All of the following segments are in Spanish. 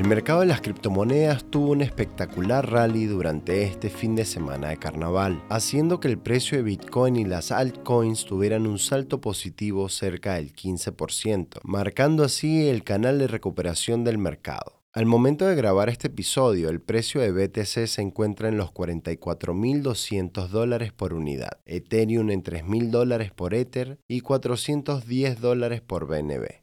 El mercado de las criptomonedas tuvo un espectacular rally durante este fin de semana de carnaval, haciendo que el precio de Bitcoin y las altcoins tuvieran un salto positivo cerca del 15%, marcando así el canal de recuperación del mercado. Al momento de grabar este episodio, el precio de BTC se encuentra en los 44.200 dólares por unidad, Ethereum en 3.000 dólares por Ether y 410 dólares por BNB.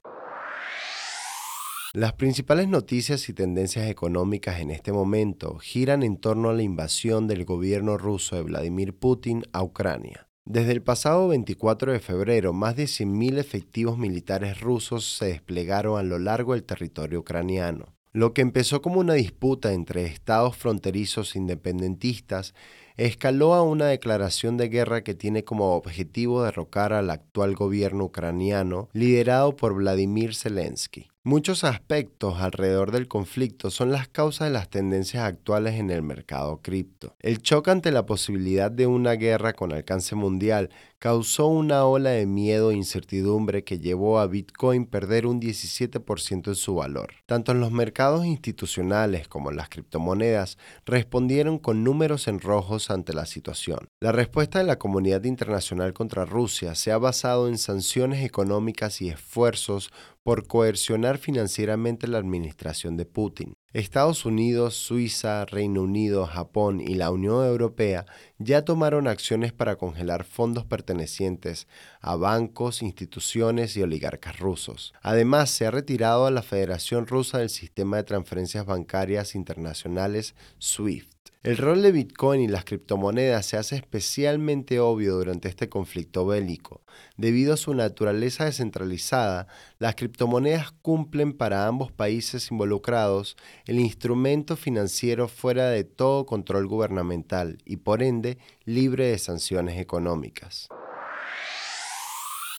Las principales noticias y tendencias económicas en este momento giran en torno a la invasión del gobierno ruso de Vladimir Putin a Ucrania. Desde el pasado 24 de febrero, más de 100.000 efectivos militares rusos se desplegaron a lo largo del territorio ucraniano. Lo que empezó como una disputa entre estados fronterizos independentistas escaló a una declaración de guerra que tiene como objetivo derrocar al actual gobierno ucraniano liderado por Vladimir Zelensky. Muchos aspectos alrededor del conflicto son las causas de las tendencias actuales en el mercado cripto. El choque ante la posibilidad de una guerra con alcance mundial causó una ola de miedo e incertidumbre que llevó a Bitcoin perder un 17% en su valor. Tanto en los mercados institucionales como en las criptomonedas respondieron con números en rojos ante la situación. La respuesta de la comunidad internacional contra Rusia se ha basado en sanciones económicas y esfuerzos por coercionar financieramente la administración de Putin. Estados Unidos, Suiza, Reino Unido, Japón y la Unión Europea ya tomaron acciones para congelar fondos pertenecientes a bancos, instituciones y oligarcas rusos. Además, se ha retirado a la Federación Rusa del Sistema de Transferencias Bancarias Internacionales SWIFT. El rol de Bitcoin y las criptomonedas se hace especialmente obvio durante este conflicto bélico. Debido a su naturaleza descentralizada, las criptomonedas cumplen para ambos países involucrados el instrumento financiero fuera de todo control gubernamental y por ende libre de sanciones económicas.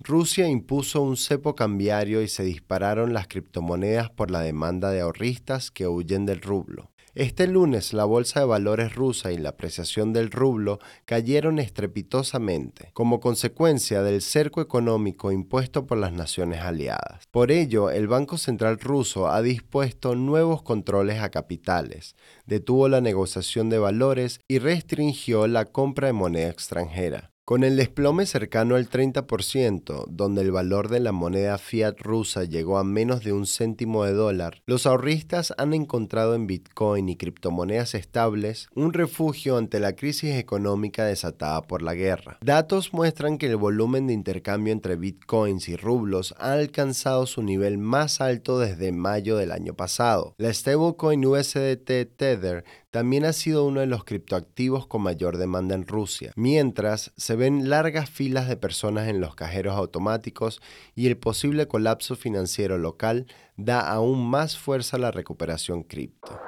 Rusia impuso un cepo cambiario y se dispararon las criptomonedas por la demanda de ahorristas que huyen del rublo. Este lunes la bolsa de valores rusa y la apreciación del rublo cayeron estrepitosamente, como consecuencia del cerco económico impuesto por las naciones aliadas. Por ello, el Banco Central ruso ha dispuesto nuevos controles a capitales, detuvo la negociación de valores y restringió la compra de moneda extranjera. Con el desplome cercano al 30%, donde el valor de la moneda fiat rusa llegó a menos de un céntimo de dólar, los ahorristas han encontrado en Bitcoin y criptomonedas estables un refugio ante la crisis económica desatada por la guerra. Datos muestran que el volumen de intercambio entre Bitcoins y rublos ha alcanzado su nivel más alto desde mayo del año pasado. La stablecoin USDT Tether también ha sido uno de los criptoactivos con mayor demanda en Rusia, mientras se ven largas filas de personas en los cajeros automáticos y el posible colapso financiero local da aún más fuerza a la recuperación cripto.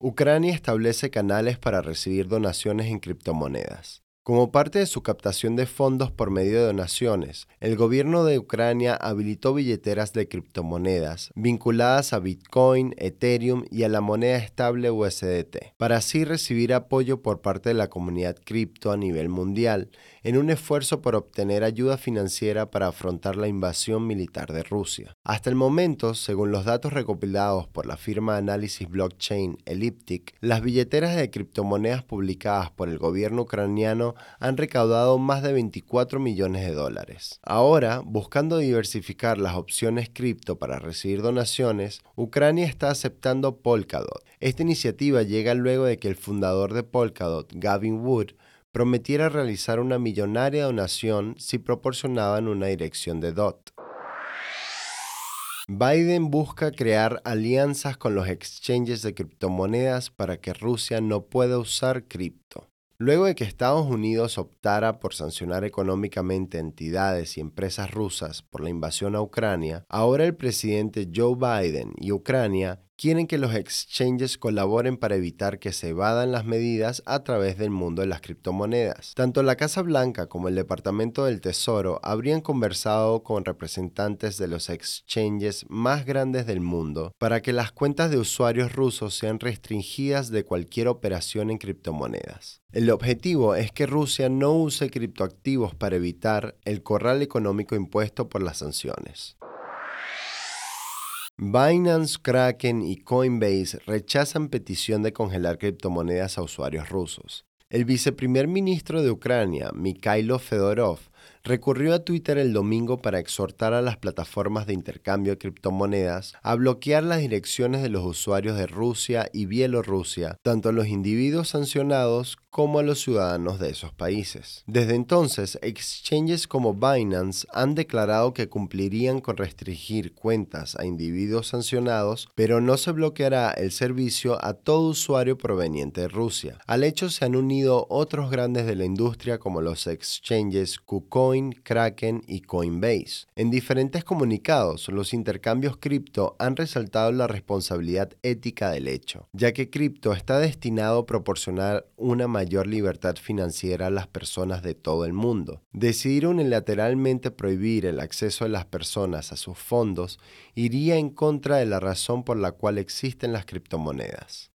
Ucrania establece canales para recibir donaciones en criptomonedas. Como parte de su captación de fondos por medio de donaciones, el gobierno de Ucrania habilitó billeteras de criptomonedas vinculadas a Bitcoin, Ethereum y a la moneda estable USDT, para así recibir apoyo por parte de la comunidad cripto a nivel mundial en un esfuerzo por obtener ayuda financiera para afrontar la invasión militar de Rusia. Hasta el momento, según los datos recopilados por la firma análisis blockchain Elliptic, las billeteras de criptomonedas publicadas por el gobierno ucraniano han recaudado más de 24 millones de dólares. Ahora, buscando diversificar las opciones cripto para recibir donaciones, Ucrania está aceptando Polkadot. Esta iniciativa llega luego de que el fundador de Polkadot, Gavin Wood, prometiera realizar una millonaria donación si proporcionaban una dirección de DOT. Biden busca crear alianzas con los exchanges de criptomonedas para que Rusia no pueda usar cripto. Luego de que Estados Unidos optara por sancionar económicamente entidades y empresas rusas por la invasión a Ucrania, ahora el presidente Joe Biden y Ucrania quieren que los exchanges colaboren para evitar que se evadan las medidas a través del mundo de las criptomonedas. Tanto la Casa Blanca como el Departamento del Tesoro habrían conversado con representantes de los exchanges más grandes del mundo para que las cuentas de usuarios rusos sean restringidas de cualquier operación en criptomonedas. El objetivo es que Rusia no use criptoactivos para evitar el corral económico impuesto por las sanciones. Binance, Kraken y Coinbase rechazan petición de congelar criptomonedas a usuarios rusos. El viceprimer ministro de Ucrania, Mikhailo Fedorov, recurrió a Twitter el domingo para exhortar a las plataformas de intercambio de criptomonedas a bloquear las direcciones de los usuarios de Rusia y Bielorrusia, tanto a los individuos sancionados como a los ciudadanos de esos países. Desde entonces, exchanges como Binance han declarado que cumplirían con restringir cuentas a individuos sancionados, pero no se bloqueará el servicio a todo usuario proveniente de Rusia. Al hecho se han unido otros grandes de la industria como los exchanges KuCoin, Kraken y Coinbase. En diferentes comunicados, los intercambios cripto han resaltado la responsabilidad ética del hecho, ya que cripto está destinado a proporcionar una mayor mayor libertad financiera a las personas de todo el mundo. Decidir unilateralmente prohibir el acceso de las personas a sus fondos iría en contra de la razón por la cual existen las criptomonedas.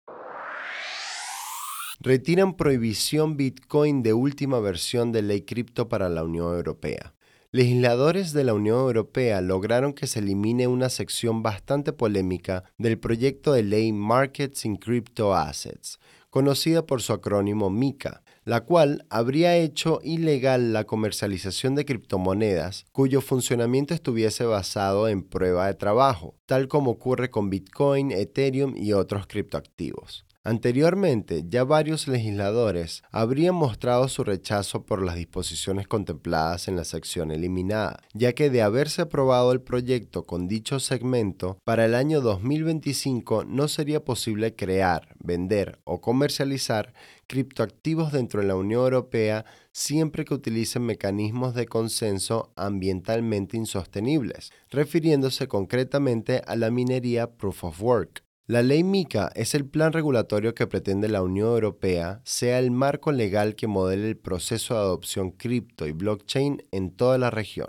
Retiran prohibición Bitcoin de última versión de ley cripto para la Unión Europea. Legisladores de la Unión Europea lograron que se elimine una sección bastante polémica del proyecto de ley Markets in Crypto Assets, conocida por su acrónimo MICA, la cual habría hecho ilegal la comercialización de criptomonedas cuyo funcionamiento estuviese basado en prueba de trabajo, tal como ocurre con Bitcoin, Ethereum y otros criptoactivos. Anteriormente, ya varios legisladores habrían mostrado su rechazo por las disposiciones contempladas en la sección eliminada, ya que de haberse aprobado el proyecto con dicho segmento, para el año 2025 no sería posible crear, vender o comercializar criptoactivos dentro de la Unión Europea siempre que utilicen mecanismos de consenso ambientalmente insostenibles, refiriéndose concretamente a la minería Proof of Work. La ley MICA es el plan regulatorio que pretende la Unión Europea sea el marco legal que modele el proceso de adopción cripto y blockchain en toda la región.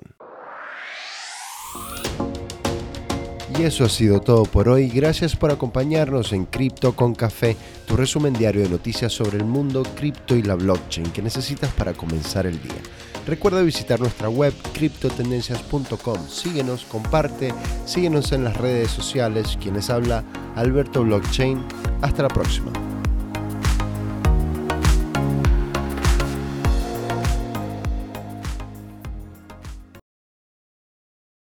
Y eso ha sido todo por hoy. Gracias por acompañarnos en Cripto con Café, tu resumen diario de noticias sobre el mundo cripto y la blockchain que necesitas para comenzar el día. Recuerda visitar nuestra web criptotendencias.com. Síguenos, comparte, síguenos en las redes sociales. Quienes habla Alberto Blockchain. Hasta la próxima.